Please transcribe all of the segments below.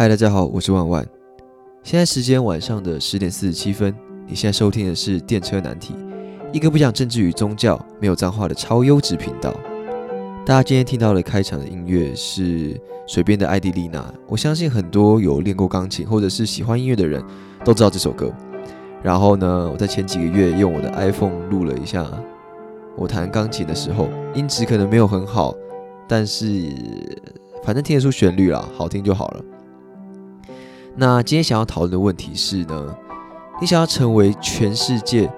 嗨，大家好，我是万万。现在时间晚上的十点四十七分。你现在收听的是《电车难题》，一个不讲政治与宗教、没有脏话的超优质频道。大家今天听到的开场的音乐是水边的艾迪丽娜。我相信很多有练过钢琴或者是喜欢音乐的人都知道这首歌。然后呢，我在前几个月用我的 iPhone 录了一下我弹钢琴的时候，音质可能没有很好，但是反正听得出旋律啦，好听就好了。那今天想要讨论的问题是呢，你想要成为全世界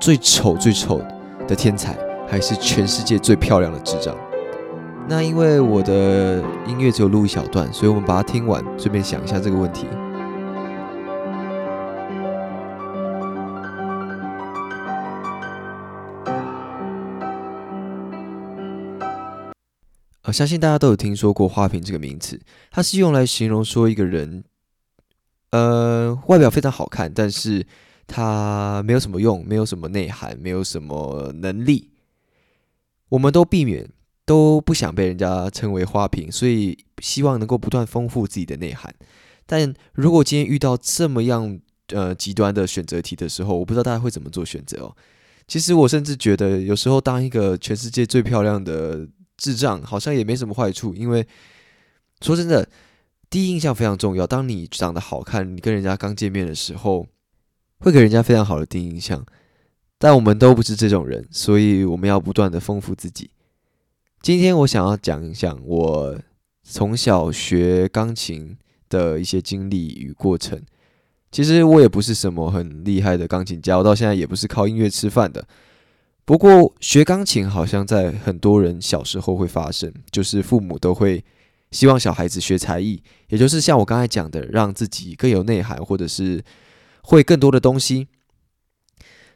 最丑最丑的天才，还是全世界最漂亮的智障？那因为我的音乐只有录一小段，所以我们把它听完，顺便想一下这个问题。呃，相信大家都有听说过“花瓶”这个名词，它是用来形容说一个人。呃，外表非常好看，但是它没有什么用，没有什么内涵，没有什么能力。我们都避免，都不想被人家称为花瓶，所以希望能够不断丰富自己的内涵。但如果今天遇到这么样呃极端的选择题的时候，我不知道大家会怎么做选择哦。其实我甚至觉得，有时候当一个全世界最漂亮的智障，好像也没什么坏处，因为说真的。第一印象非常重要。当你长得好看，你跟人家刚见面的时候，会给人家非常好的第一印象。但我们都不是这种人，所以我们要不断的丰富自己。今天我想要讲一讲我从小学钢琴的一些经历与过程。其实我也不是什么很厉害的钢琴家，我到现在也不是靠音乐吃饭的。不过学钢琴好像在很多人小时候会发生，就是父母都会。希望小孩子学才艺，也就是像我刚才讲的，让自己更有内涵，或者是会更多的东西。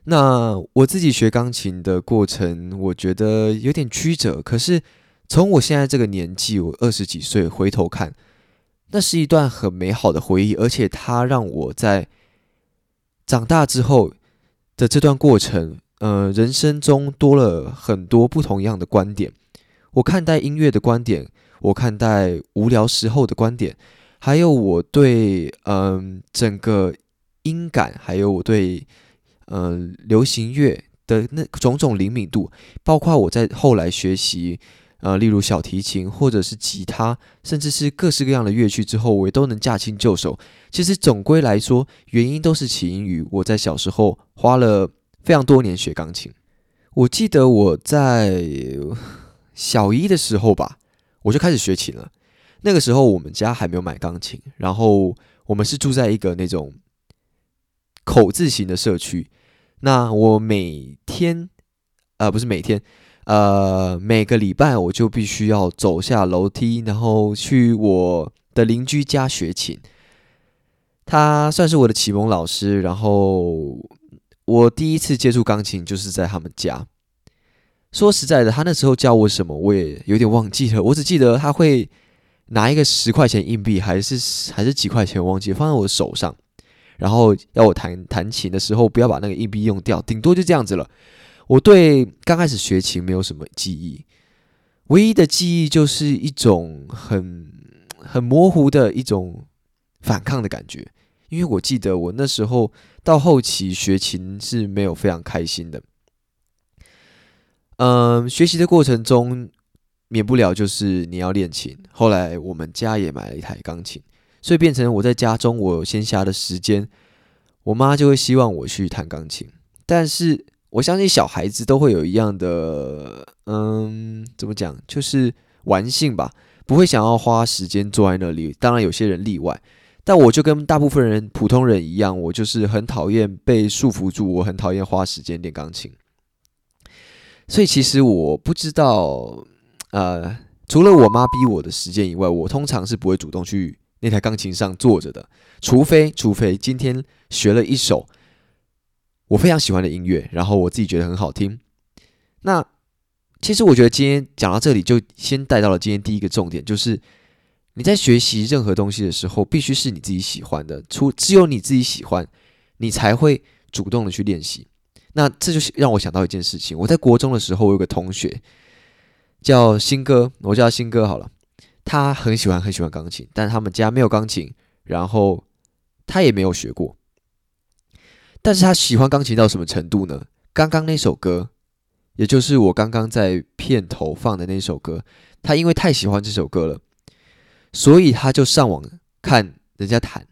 那我自己学钢琴的过程，我觉得有点曲折。可是从我现在这个年纪，我二十几岁回头看，那是一段很美好的回忆，而且它让我在长大之后的这段过程，呃，人生中多了很多不同样的观点。我看待音乐的观点。我看待无聊时候的观点，还有我对嗯整个音感，还有我对嗯流行乐的那种种灵敏度，包括我在后来学习呃例如小提琴或者是吉他，甚至是各式各样的乐器之后，我也都能驾轻就熟。其实总归来说，原因都是起因于我在小时候花了非常多年学钢琴。我记得我在小一的时候吧。我就开始学琴了。那个时候我们家还没有买钢琴，然后我们是住在一个那种口字形的社区。那我每天，呃，不是每天，呃，每个礼拜我就必须要走下楼梯，然后去我的邻居家学琴。他算是我的启蒙老师，然后我第一次接触钢琴就是在他们家。说实在的，他那时候教我什么，我也有点忘记了。我只记得他会拿一个十块钱硬币，还是还是几块钱，忘记放在我的手上，然后要我弹弹琴的时候不要把那个硬币用掉，顶多就这样子了。我对刚开始学琴没有什么记忆，唯一的记忆就是一种很很模糊的一种反抗的感觉，因为我记得我那时候到后期学琴是没有非常开心的。嗯，学习的过程中免不了就是你要练琴。后来我们家也买了一台钢琴，所以变成我在家中我闲暇的时间，我妈就会希望我去弹钢琴。但是我相信小孩子都会有一样的，嗯，怎么讲，就是玩性吧，不会想要花时间坐在那里。当然有些人例外，但我就跟大部分人普通人一样，我就是很讨厌被束缚住，我很讨厌花时间练钢琴。所以其实我不知道，呃，除了我妈逼我的时间以外，我通常是不会主动去那台钢琴上坐着的，除非除非今天学了一首我非常喜欢的音乐，然后我自己觉得很好听。那其实我觉得今天讲到这里，就先带到了今天第一个重点，就是你在学习任何东西的时候，必须是你自己喜欢的，除只有你自己喜欢，你才会主动的去练习。那这就让我想到一件事情。我在国中的时候，我有个同学叫新哥，我叫他新哥好了。他很喜欢很喜欢钢琴，但他们家没有钢琴，然后他也没有学过。但是他喜欢钢琴到什么程度呢？刚刚那首歌，也就是我刚刚在片头放的那首歌，他因为太喜欢这首歌了，所以他就上网看人家弹，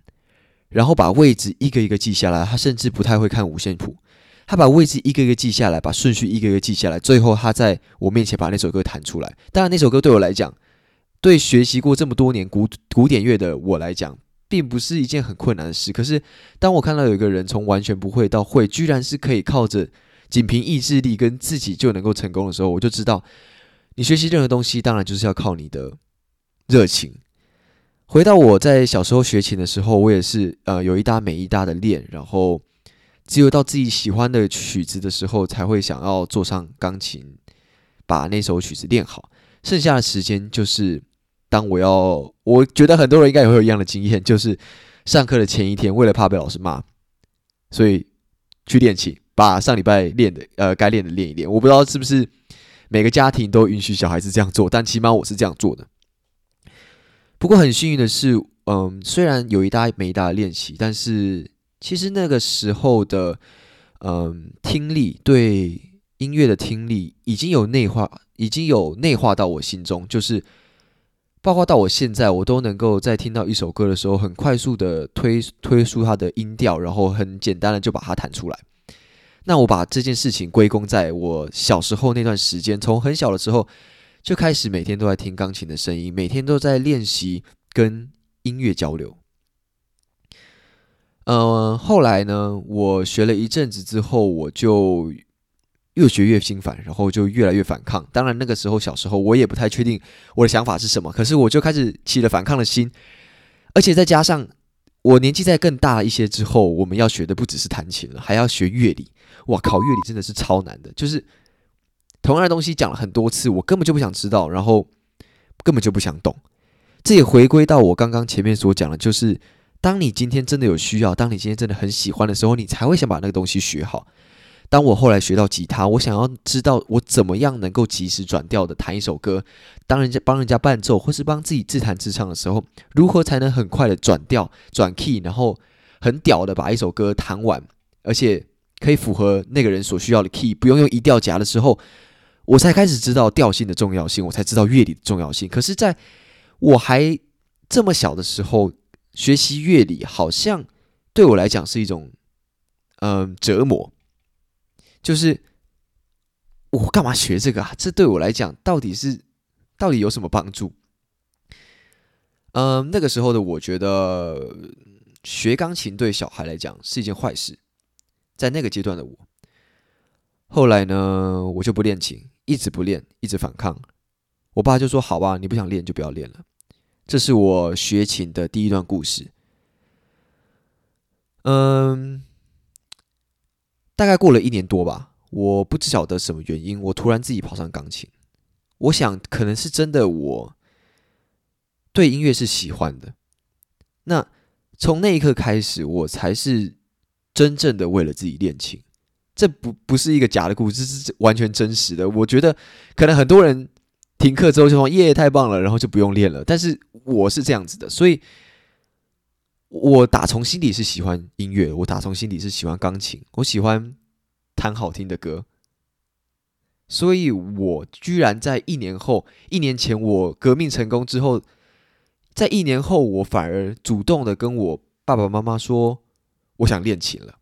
然后把位置一个一个记下来。他甚至不太会看五线谱，他把位置一个一个记下来，把顺序一个一个记下来，最后他在我面前把那首歌弹出来。当然，那首歌对我来讲。对学习过这么多年古古典乐的我来讲，并不是一件很困难的事。可是，当我看到有一个人从完全不会到会，居然是可以靠着仅凭意志力跟自己就能够成功的时候，我就知道，你学习任何东西，当然就是要靠你的热情。回到我在小时候学琴的时候，我也是呃有一搭没一搭的练，然后只有到自己喜欢的曲子的时候，才会想要坐上钢琴，把那首曲子练好。剩下的时间就是，当我要，我觉得很多人应该也会有一样的经验，就是上课的前一天，为了怕被老师骂，所以去练琴，把上礼拜练的，呃，该练的练一练。我不知道是不是每个家庭都允许小孩子这样做，但起码我是这样做的。不过很幸运的是，嗯，虽然有一搭没一搭的练习，但是其实那个时候的，嗯，听力对音乐的听力已经有内化。已经有内化到我心中，就是包括到我现在，我都能够在听到一首歌的时候，很快速的推推出它的音调，然后很简单的就把它弹出来。那我把这件事情归功在我小时候那段时间，从很小的时候就开始每天都在听钢琴的声音，每天都在练习跟音乐交流。呃，后来呢，我学了一阵子之后，我就。越学越心烦，然后就越来越反抗。当然，那个时候小时候我也不太确定我的想法是什么，可是我就开始起了反抗的心。而且再加上我年纪再更大一些之后，我们要学的不只是弹琴了，还要学乐理。哇靠，乐理真的是超难的，就是同样的东西讲了很多次，我根本就不想知道，然后根本就不想懂。这也回归到我刚刚前面所讲的，就是当你今天真的有需要，当你今天真的很喜欢的时候，你才会想把那个东西学好。当我后来学到吉他，我想要知道我怎么样能够及时转调的弹一首歌。当人家帮人家伴奏，或是帮自己自弹自唱的时候，如何才能很快的转调、转 key，然后很屌的把一首歌弹完，而且可以符合那个人所需要的 key，不用用一调夹的时候，我才开始知道调性的重要性，我才知道乐理的重要性。可是，在我还这么小的时候，学习乐理好像对我来讲是一种嗯折磨。就是我干嘛学这个啊？这对我来讲到底是到底有什么帮助？嗯，那个时候的我觉得学钢琴对小孩来讲是一件坏事。在那个阶段的我，后来呢，我就不练琴，一直不练，一直反抗。我爸就说：“好吧，你不想练就不要练了。”这是我学琴的第一段故事。嗯。大概过了一年多吧，我不知晓得什么原因，我突然自己跑上钢琴。我想可能是真的，我对音乐是喜欢的。那从那一刻开始，我才是真正的为了自己练琴。这不不是一个假的故事，是完全真实的。我觉得可能很多人停课之后就说：“耶，太棒了！”然后就不用练了。但是我是这样子的，所以。我打从心底是喜欢音乐，我打从心底是喜欢钢琴，我喜欢弹好听的歌，所以我居然在一年后，一年前我革命成功之后，在一年后，我反而主动的跟我爸爸妈妈说，我想练琴了。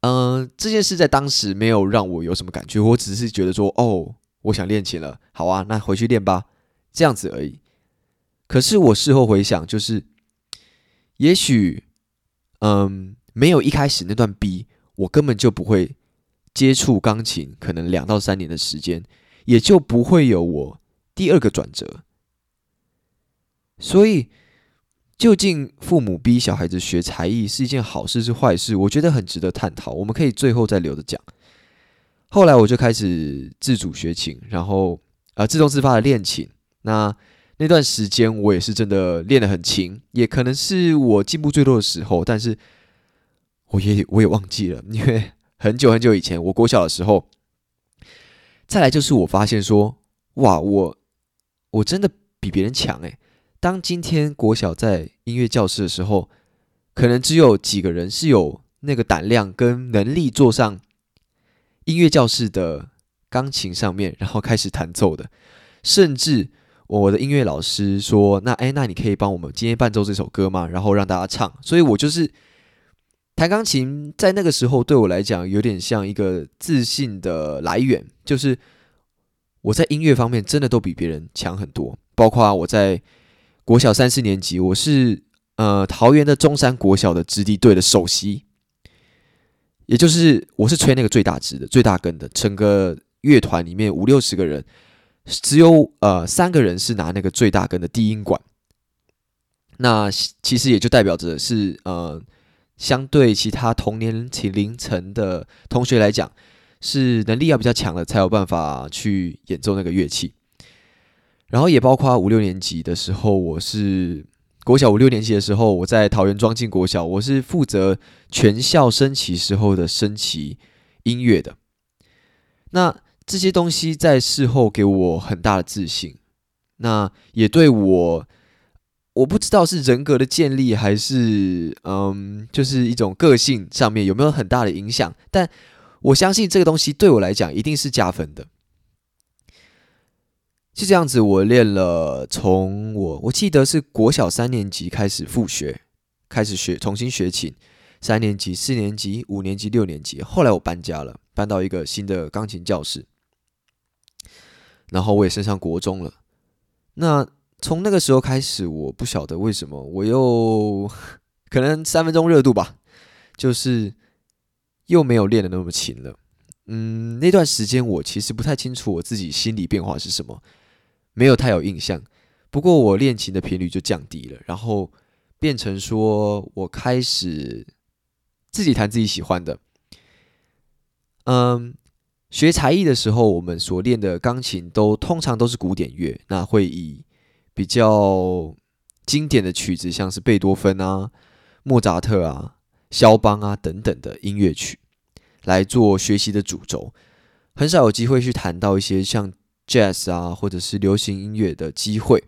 嗯，这件事在当时没有让我有什么感觉，我只是觉得说，哦，我想练琴了，好啊，那回去练吧，这样子而已。可是我事后回想，就是。也许，嗯，没有一开始那段逼，我根本就不会接触钢琴，可能两到三年的时间，也就不会有我第二个转折。所以，究竟父母逼小孩子学才艺是一件好事是坏事？我觉得很值得探讨。我们可以最后再留着讲。后来我就开始自主学琴，然后呃，自动自发的练琴。那那段时间我也是真的练得很勤，也可能是我进步最多的时候，但是我也我也忘记了，因为很久很久以前，我国小的时候，再来就是我发现说，哇，我我真的比别人强诶。当今天国小在音乐教室的时候，可能只有几个人是有那个胆量跟能力坐上音乐教室的钢琴上面，然后开始弹奏的。甚至我的音乐老师说：“那哎，那你可以帮我们今天伴奏这首歌吗？然后让大家唱。”所以，我就是弹钢琴，在那个时候对我来讲，有点像一个自信的来源，就是我在音乐方面真的都比别人强很多，包括我在。国小三四年级，我是呃桃园的中山国小的支地队的首席，也就是我是吹那个最大支的、最大根的。整个乐团里面五六十个人，只有呃三个人是拿那个最大根的低音管。那其实也就代表着是呃相对其他同年龄层的同学来讲，是能力要比较强的，才有办法去演奏那个乐器。然后也包括五六年级的时候，我是国小五六年级的时候，我在桃园庄敬国小，我是负责全校升旗时候的升旗音乐的。那这些东西在事后给我很大的自信，那也对我，我不知道是人格的建立还是嗯，就是一种个性上面有没有很大的影响，但我相信这个东西对我来讲一定是加分的。就这样子，我练了，从我我记得是国小三年级开始复学，开始学重新学琴，三年级、四年级、五年级、六年级，后来我搬家了，搬到一个新的钢琴教室，然后我也升上国中了。那从那个时候开始，我不晓得为什么，我又 可能三分钟热度吧，就是又没有练的那么勤了。嗯，那段时间我其实不太清楚我自己心理变化是什么。没有太有印象，不过我练琴的频率就降低了，然后变成说我开始自己弹自己喜欢的。嗯，学才艺的时候，我们所练的钢琴都通常都是古典乐，那会以比较经典的曲子，像是贝多芬啊、莫扎特啊、肖邦啊等等的音乐曲来做学习的主轴，很少有机会去弹到一些像。jazz 啊，或者是流行音乐的机会，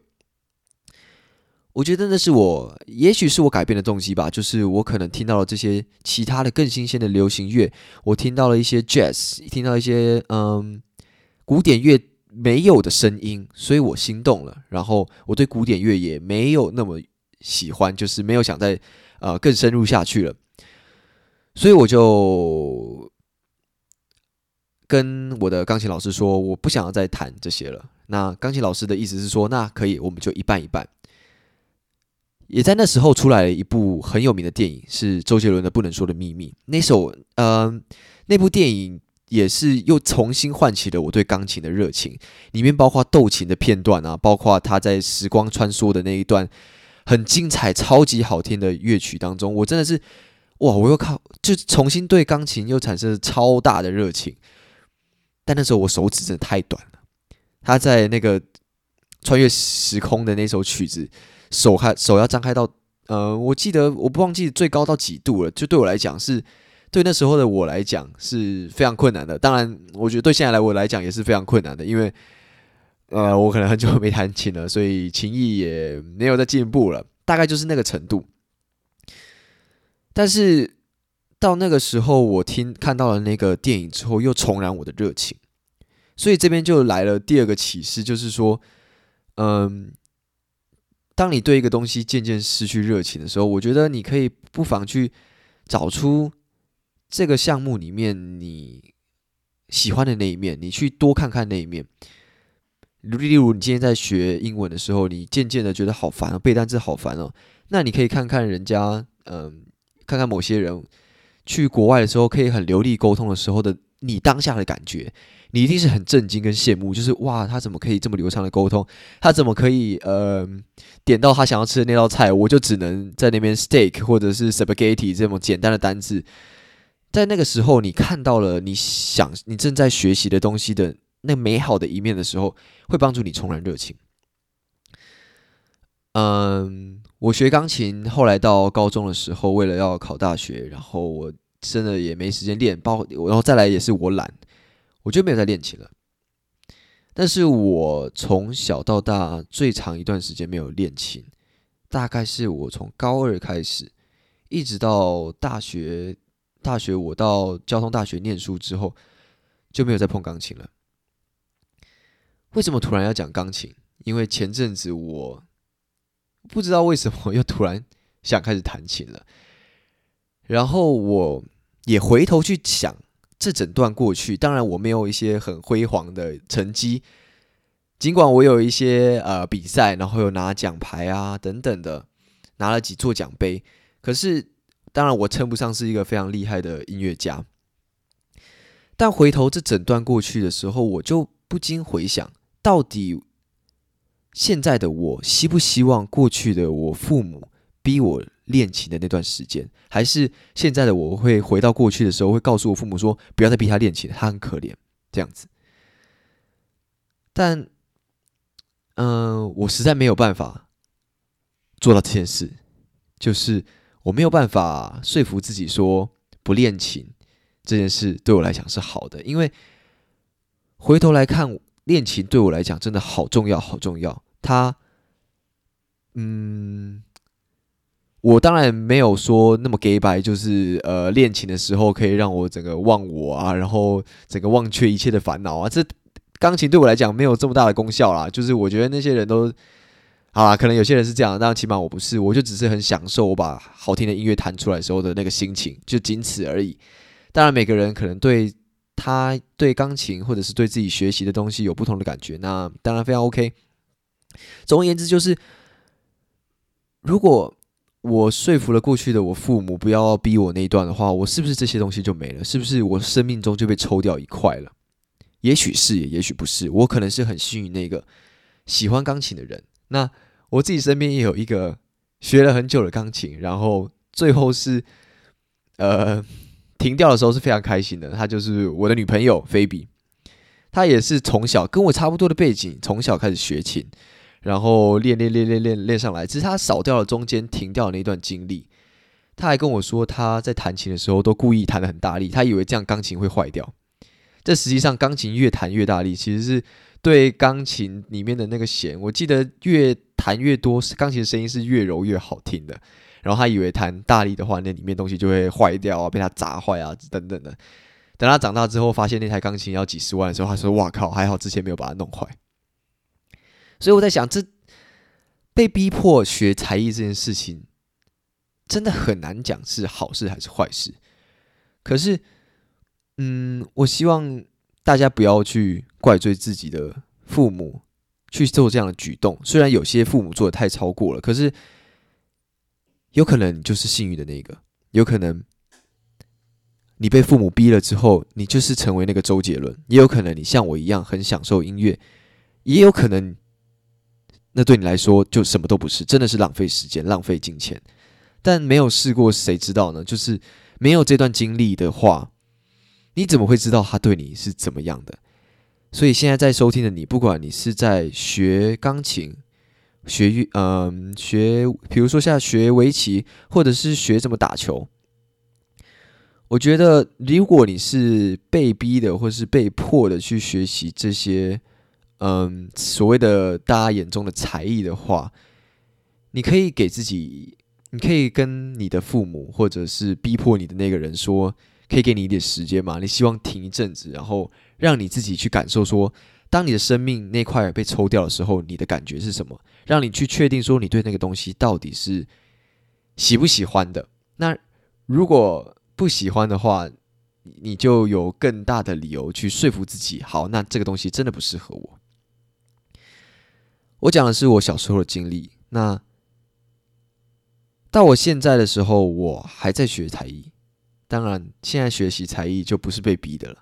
我觉得那是我，也许是我改变的动机吧。就是我可能听到了这些其他的更新鲜的流行乐，我听到了一些 jazz，听到一些嗯古典乐没有的声音，所以我心动了。然后我对古典乐也没有那么喜欢，就是没有想再呃更深入下去了，所以我就。跟我的钢琴老师说，我不想要再弹这些了。那钢琴老师的意思是说，那可以，我们就一半一半。也在那时候出来了一部很有名的电影，是周杰伦的《不能说的秘密》。那首，呃，那部电影也是又重新唤起了我对钢琴的热情。里面包括斗琴的片段啊，包括他在时光穿梭的那一段很精彩、超级好听的乐曲当中，我真的是哇！我又靠，就重新对钢琴又产生了超大的热情。但那时候我手指真的太短了，他在那个穿越时空的那首曲子，手开手要张开到，呃，我记得我不忘记最高到几度了，就对我来讲是，对那时候的我来讲是非常困难的。当然，我觉得对现在来我来讲也是非常困难的，因为，呃，我可能很久没弹琴了，所以琴艺也没有再进步了，大概就是那个程度。但是。到那个时候，我听看到了那个电影之后，又重燃我的热情。所以这边就来了第二个启示，就是说，嗯，当你对一个东西渐渐失去热情的时候，我觉得你可以不妨去找出这个项目里面你喜欢的那一面，你去多看看那一面。例如，你今天在学英文的时候，你渐渐的觉得好烦哦，背单词好烦哦，那你可以看看人家，嗯，看看某些人。去国外的时候，可以很流利沟通的时候的你当下的感觉，你一定是很震惊跟羡慕，就是哇，他怎么可以这么流畅的沟通？他怎么可以呃点到他想要吃的那道菜，我就只能在那边 steak 或者是 spaghetti 这种简单的单字，在那个时候，你看到了你想你正在学习的东西的那美好的一面的时候，会帮助你重燃热情。嗯，我学钢琴，后来到高中的时候，为了要考大学，然后我真的也没时间练，包然后再来也是我懒，我就没有再练琴了。但是我从小到大最长一段时间没有练琴，大概是我从高二开始，一直到大学，大学我到交通大学念书之后就没有再碰钢琴了。为什么突然要讲钢琴？因为前阵子我不知道为什么又突然想开始弹琴了，然后我也回头去想。这整段过去，当然我没有一些很辉煌的成绩，尽管我有一些呃比赛，然后有拿奖牌啊等等的，拿了几座奖杯，可是当然我称不上是一个非常厉害的音乐家。但回头这整段过去的时候，我就不禁回想，到底现在的我希不希望过去的我父母逼我？练琴的那段时间，还是现在的我会回到过去的时候，会告诉我父母说：“不要再逼他练琴，他很可怜。”这样子。但，嗯，我实在没有办法做到这件事，就是我没有办法说服自己说不练琴这件事对我来讲是好的，因为回头来看，练琴对我来讲真的好重要，好重要。它，嗯。我当然没有说那么 gay 白，就是呃练琴的时候可以让我整个忘我啊，然后整个忘却一切的烦恼啊。这钢琴对我来讲没有这么大的功效啦。就是我觉得那些人都好啦，可能有些人是这样，但起码我不是，我就只是很享受我把好听的音乐弹出来时候的那个心情，就仅此而已。当然每个人可能对他对钢琴或者是对自己学习的东西有不同的感觉，那当然非常 OK。总而言之，就是如果。我说服了过去的我父母不要逼我那一段的话，我是不是这些东西就没了？是不是我生命中就被抽掉一块了？也许是，也许不是。我可能是很幸运那个喜欢钢琴的人。那我自己身边也有一个学了很久的钢琴，然后最后是呃停掉的时候是非常开心的。她就是我的女朋友菲比，她也是从小跟我差不多的背景，从小开始学琴。然后练练练练练练上来，只是他少掉了中间停掉的那段经历。他还跟我说，他在弹琴的时候都故意弹的很大力，他以为这样钢琴会坏掉。这实际上钢琴越弹越大力，其实是对钢琴里面的那个弦，我记得越弹越多，钢琴声音是越柔越好听的。然后他以为弹大力的话，那里面东西就会坏掉啊，被他砸坏啊等等的。等他长大之后，发现那台钢琴要几十万的时候，他说：“哇靠，还好之前没有把它弄坏。”所以我在想，这被逼迫学才艺这件事情，真的很难讲是好事还是坏事。可是，嗯，我希望大家不要去怪罪自己的父母去做这样的举动。虽然有些父母做的太超过了，可是有可能你就是幸运的那个，有可能你被父母逼了之后，你就是成为那个周杰伦；也有可能你像我一样很享受音乐，也有可能。那对你来说就什么都不是，真的是浪费时间、浪费金钱。但没有试过，谁知道呢？就是没有这段经历的话，你怎么会知道他对你是怎么样的？所以现在在收听的你，不管你是在学钢琴、学乐，嗯，学，比如说像学围棋，或者是学怎么打球，我觉得如果你是被逼的，或是被迫的去学习这些。嗯，所谓的大家眼中的才艺的话，你可以给自己，你可以跟你的父母，或者是逼迫你的那个人说，可以给你一点时间吗？你希望停一阵子，然后让你自己去感受，说当你的生命那块被抽掉的时候，你的感觉是什么？让你去确定说你对那个东西到底是喜不喜欢的。那如果不喜欢的话，你就有更大的理由去说服自己，好，那这个东西真的不适合我。我讲的是我小时候的经历。那到我现在的时候，我还在学才艺。当然，现在学习才艺就不是被逼的了。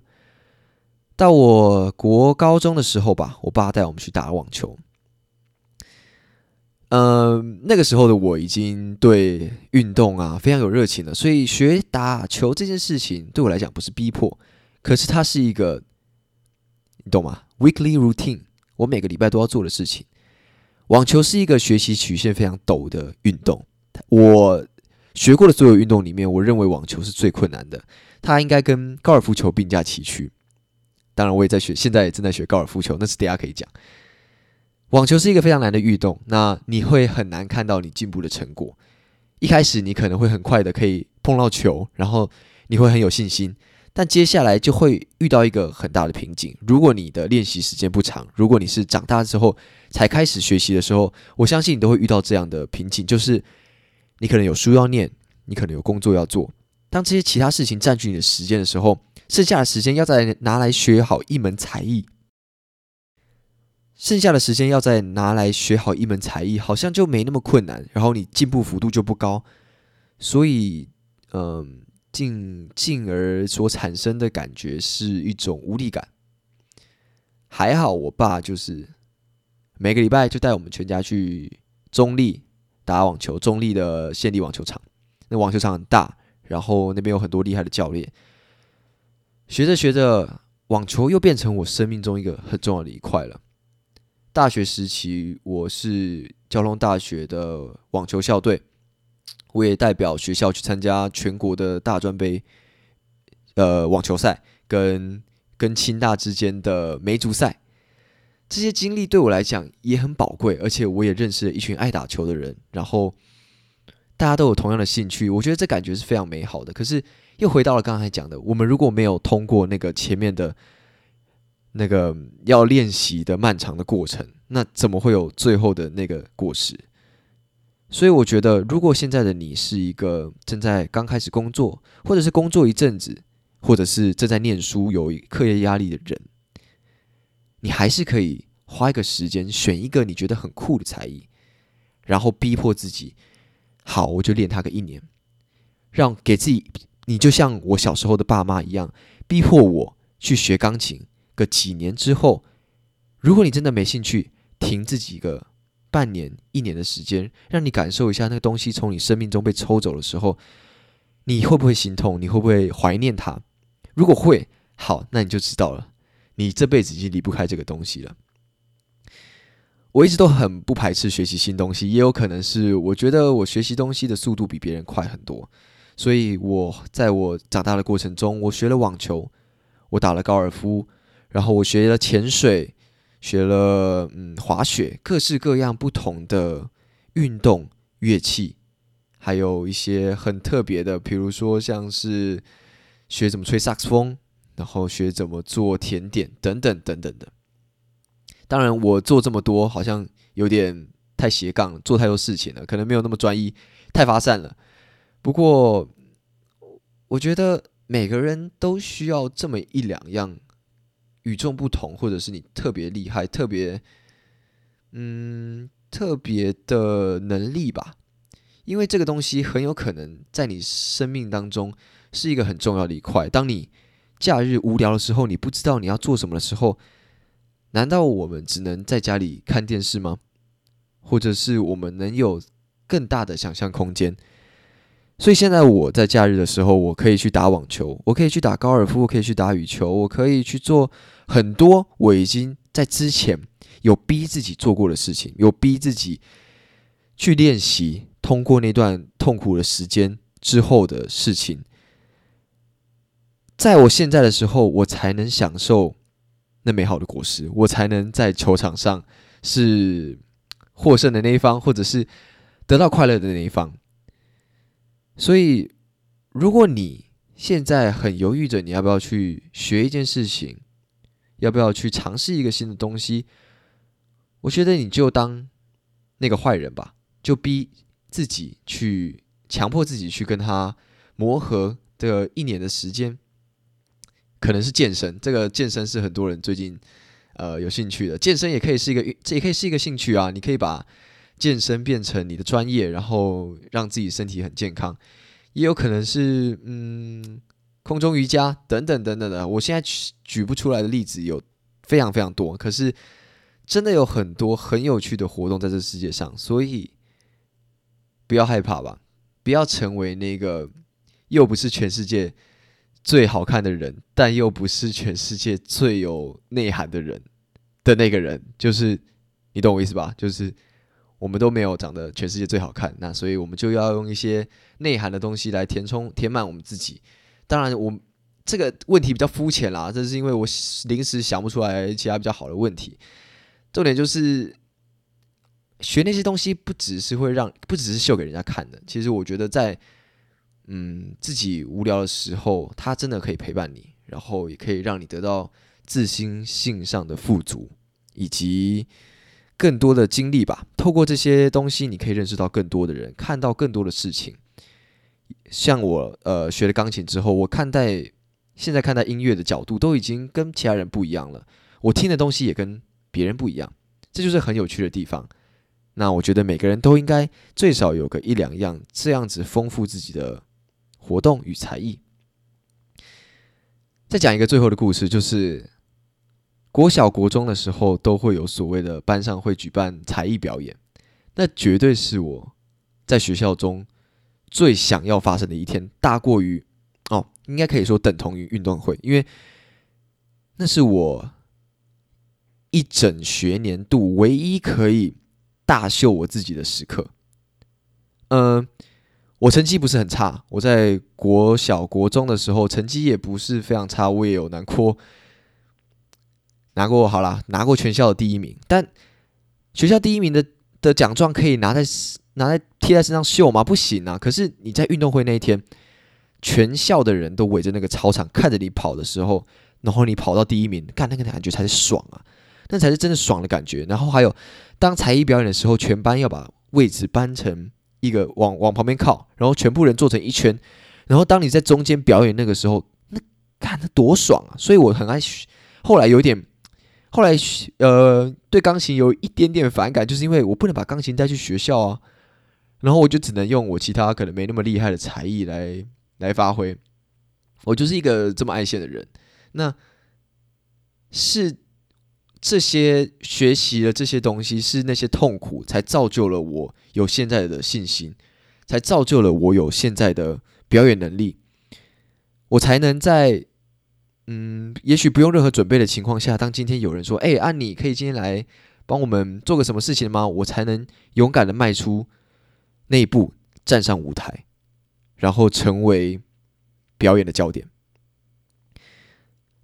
到我国高中的时候吧，我爸带我们去打网球。嗯，那个时候的我已经对运动啊非常有热情了，所以学打球这件事情对我来讲不是逼迫，可是它是一个，你懂吗？Weekly routine，我每个礼拜都要做的事情。网球是一个学习曲线非常陡的运动。我学过的所有运动里面，我认为网球是最困难的。它应该跟高尔夫球并驾齐驱。当然我也在学，现在也正在学高尔夫球，那是等下可以讲。网球是一个非常难的运动，那你会很难看到你进步的成果。一开始你可能会很快的可以碰到球，然后你会很有信心，但接下来就会遇到一个很大的瓶颈。如果你的练习时间不长，如果你是长大之后才开始学习的时候，我相信你都会遇到这样的瓶颈，就是你可能有书要念，你可能有工作要做。当这些其他事情占据你的时间的时候，剩下的时间要再拿来学好一门才艺。剩下的时间要再拿来学好一门才艺，好像就没那么困难，然后你进步幅度就不高，所以，嗯，进进而所产生的感觉是一种无力感。还好我爸就是每个礼拜就带我们全家去中立打网球，中立的县立网球场，那网球场很大，然后那边有很多厉害的教练。学着学着，网球又变成我生命中一个很重要的一块了。大学时期，我是交通大学的网球校队，我也代表学校去参加全国的大专杯，呃，网球赛跟跟清大之间的梅竹赛，这些经历对我来讲也很宝贵，而且我也认识了一群爱打球的人，然后大家都有同样的兴趣，我觉得这感觉是非常美好的。可是又回到了刚才讲的，我们如果没有通过那个前面的。那个要练习的漫长的过程，那怎么会有最后的那个果实？所以我觉得，如果现在的你是一个正在刚开始工作，或者是工作一阵子，或者是正在念书有课业压力的人，你还是可以花一个时间选一个你觉得很酷的才艺，然后逼迫自己，好，我就练它个一年，让给自己，你就像我小时候的爸妈一样，逼迫我去学钢琴。个几年之后，如果你真的没兴趣，停自己一个半年、一年的时间，让你感受一下那个东西从你生命中被抽走的时候，你会不会心痛？你会不会怀念它？如果会，好，那你就知道了，你这辈子已经离不开这个东西了。我一直都很不排斥学习新东西，也有可能是我觉得我学习东西的速度比别人快很多，所以我在我长大的过程中，我学了网球，我打了高尔夫。然后我学了潜水，学了嗯滑雪，各式各样不同的运动乐器，还有一些很特别的，比如说像是学怎么吹萨克斯风，然后学怎么做甜点等等等等的。当然，我做这么多好像有点太斜杠，做太多事情了，可能没有那么专一，太发散了。不过，我觉得每个人都需要这么一两样。与众不同，或者是你特别厉害、特别嗯特别的能力吧，因为这个东西很有可能在你生命当中是一个很重要的一块。当你假日无聊的时候，你不知道你要做什么的时候，难道我们只能在家里看电视吗？或者是我们能有更大的想象空间？所以现在我在假日的时候，我可以去打网球，我可以去打高尔夫，我可以去打羽球，我可以去做。很多我已经在之前有逼自己做过的事情，有逼自己去练习，通过那段痛苦的时间之后的事情，在我现在的时候，我才能享受那美好的果实，我才能在球场上是获胜的那一方，或者是得到快乐的那一方。所以，如果你现在很犹豫着你要不要去学一件事情，要不要去尝试一个新的东西？我觉得你就当那个坏人吧，就逼自己去强迫自己去跟他磨合的一年的时间，可能是健身。这个健身是很多人最近呃有兴趣的，健身也可以是一个，这也可以是一个兴趣啊。你可以把健身变成你的专业，然后让自己身体很健康。也有可能是嗯。空中瑜伽等等等等的，我现在举举不出来的例子有非常非常多，可是真的有很多很有趣的活动在这世界上，所以不要害怕吧，不要成为那个又不是全世界最好看的人，但又不是全世界最有内涵的人的那个人，就是你懂我意思吧？就是我们都没有长得全世界最好看，那所以我们就要用一些内涵的东西来填充填满我们自己。当然，我这个问题比较肤浅啦，这是因为我临时想不出来其他比较好的问题。重点就是学那些东西，不只是会让，不只是秀给人家看的。其实我觉得在嗯自己无聊的时候，它真的可以陪伴你，然后也可以让你得到自心性上的富足，以及更多的经历吧。透过这些东西，你可以认识到更多的人，看到更多的事情。像我呃学了钢琴之后，我看待。现在看待音乐的角度都已经跟其他人不一样了，我听的东西也跟别人不一样，这就是很有趣的地方。那我觉得每个人都应该最少有个一两样这样子丰富自己的活动与才艺。再讲一个最后的故事，就是国小国中的时候都会有所谓的班上会举办才艺表演，那绝对是我在学校中最想要发生的一天，大过于。哦，应该可以说等同于运动会，因为那是我一整学年度唯一可以大秀我自己的时刻。嗯，我成绩不是很差，我在国小、国中的时候成绩也不是非常差，我也有难过拿过好啦，拿过全校的第一名。但学校第一名的的奖状可以拿在拿在贴在身上秀吗？不行啊！可是你在运动会那一天。全校的人都围着那个操场看着你跑的时候，然后你跑到第一名，干那个感觉才是爽啊，那才是真的爽的感觉。然后还有，当才艺表演的时候，全班要把位置搬成一个往往旁边靠，然后全部人坐成一圈，然后当你在中间表演那个时候，那看那多爽啊！所以我很爱，后来有点，后来呃对钢琴有一点点反感，就是因为我不能把钢琴带去学校啊，然后我就只能用我其他可能没那么厉害的才艺来。来发挥，我就是一个这么爱现的人。那是这些学习的这些东西，是那些痛苦，才造就了我有现在的信心，才造就了我有现在的表演能力。我才能在嗯，也许不用任何准备的情况下，当今天有人说：“哎，啊，你，可以今天来帮我们做个什么事情吗？”我才能勇敢的迈出那一步，站上舞台。然后成为表演的焦点，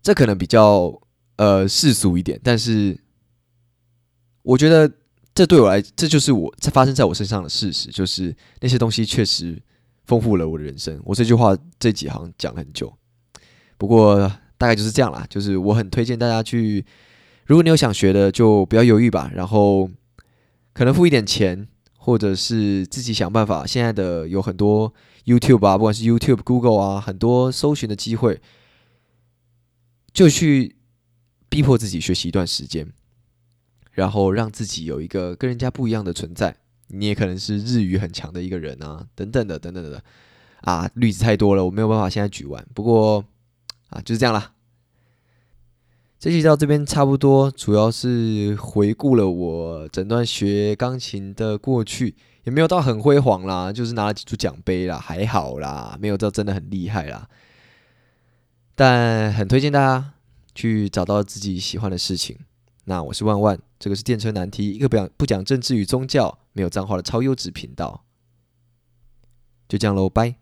这可能比较呃世俗一点，但是我觉得这对我来，这就是我在发生在我身上的事实，就是那些东西确实丰富了我的人生。我这句话这几行讲了很久，不过大概就是这样啦。就是我很推荐大家去，如果你有想学的，就不要犹豫吧。然后可能付一点钱。或者是自己想办法，现在的有很多 YouTube 啊，不管是 YouTube、Google 啊，很多搜寻的机会，就去逼迫自己学习一段时间，然后让自己有一个跟人家不一样的存在。你也可能是日语很强的一个人啊，等等的，等等的啊，例子太多了，我没有办法现在举完。不过啊，就是这样啦。这期到这边差不多，主要是回顾了我整段学钢琴的过去，也没有到很辉煌啦，就是拿了几组奖杯啦，还好啦，没有到真的很厉害啦。但很推荐大家去找到自己喜欢的事情。那我是万万，这个是电车难题，一个不讲不讲政治与宗教、没有脏话的超优质频道。就这样喽，拜。